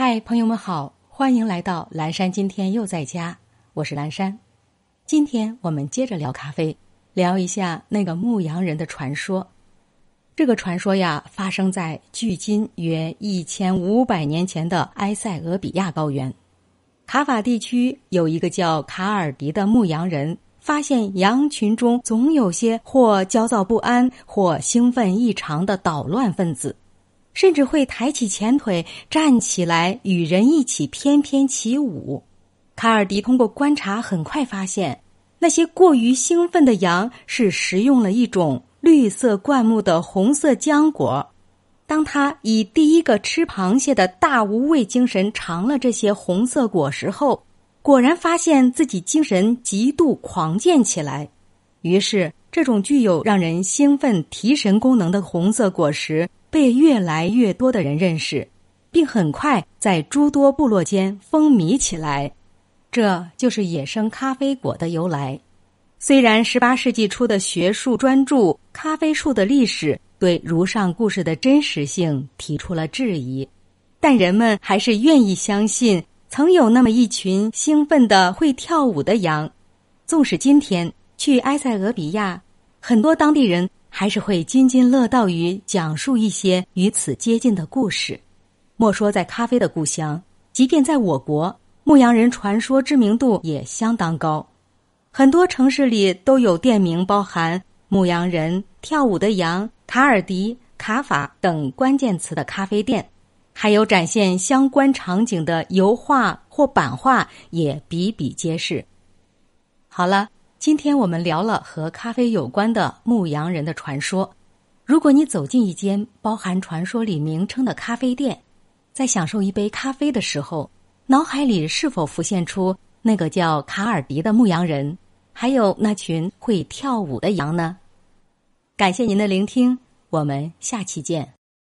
嗨，朋友们好，欢迎来到蓝山。今天又在家，我是蓝山。今天我们接着聊咖啡，聊一下那个牧羊人的传说。这个传说呀，发生在距今约一千五百年前的埃塞俄比亚高原。卡法地区有一个叫卡尔迪的牧羊人，发现羊群中总有些或焦躁不安，或兴奋异常的捣乱分子。甚至会抬起前腿站起来与人一起翩翩起舞。卡尔迪通过观察，很快发现那些过于兴奋的羊是食用了一种绿色灌木的红色浆果。当他以第一个吃螃蟹的大无畏精神尝了这些红色果实后，果然发现自己精神极度狂健起来。于是，这种具有让人兴奋提神功能的红色果实。被越来越多的人认识，并很快在诸多部落间风靡起来。这就是野生咖啡果的由来。虽然十八世纪初的学术专著《咖啡树的历史》对如上故事的真实性提出了质疑，但人们还是愿意相信曾有那么一群兴奋的会跳舞的羊。纵使今天去埃塞俄比亚，很多当地人。还是会津津乐道于讲述一些与此接近的故事。莫说在咖啡的故乡，即便在我国，牧羊人传说知名度也相当高。很多城市里都有店名包含“牧羊人”“跳舞的羊”“卡尔迪”“卡法”等关键词的咖啡店，还有展现相关场景的油画或版画也比比皆是。好了。今天我们聊了和咖啡有关的牧羊人的传说。如果你走进一间包含传说里名称的咖啡店，在享受一杯咖啡的时候，脑海里是否浮现出那个叫卡尔迪的牧羊人，还有那群会跳舞的羊呢？感谢您的聆听，我们下期见。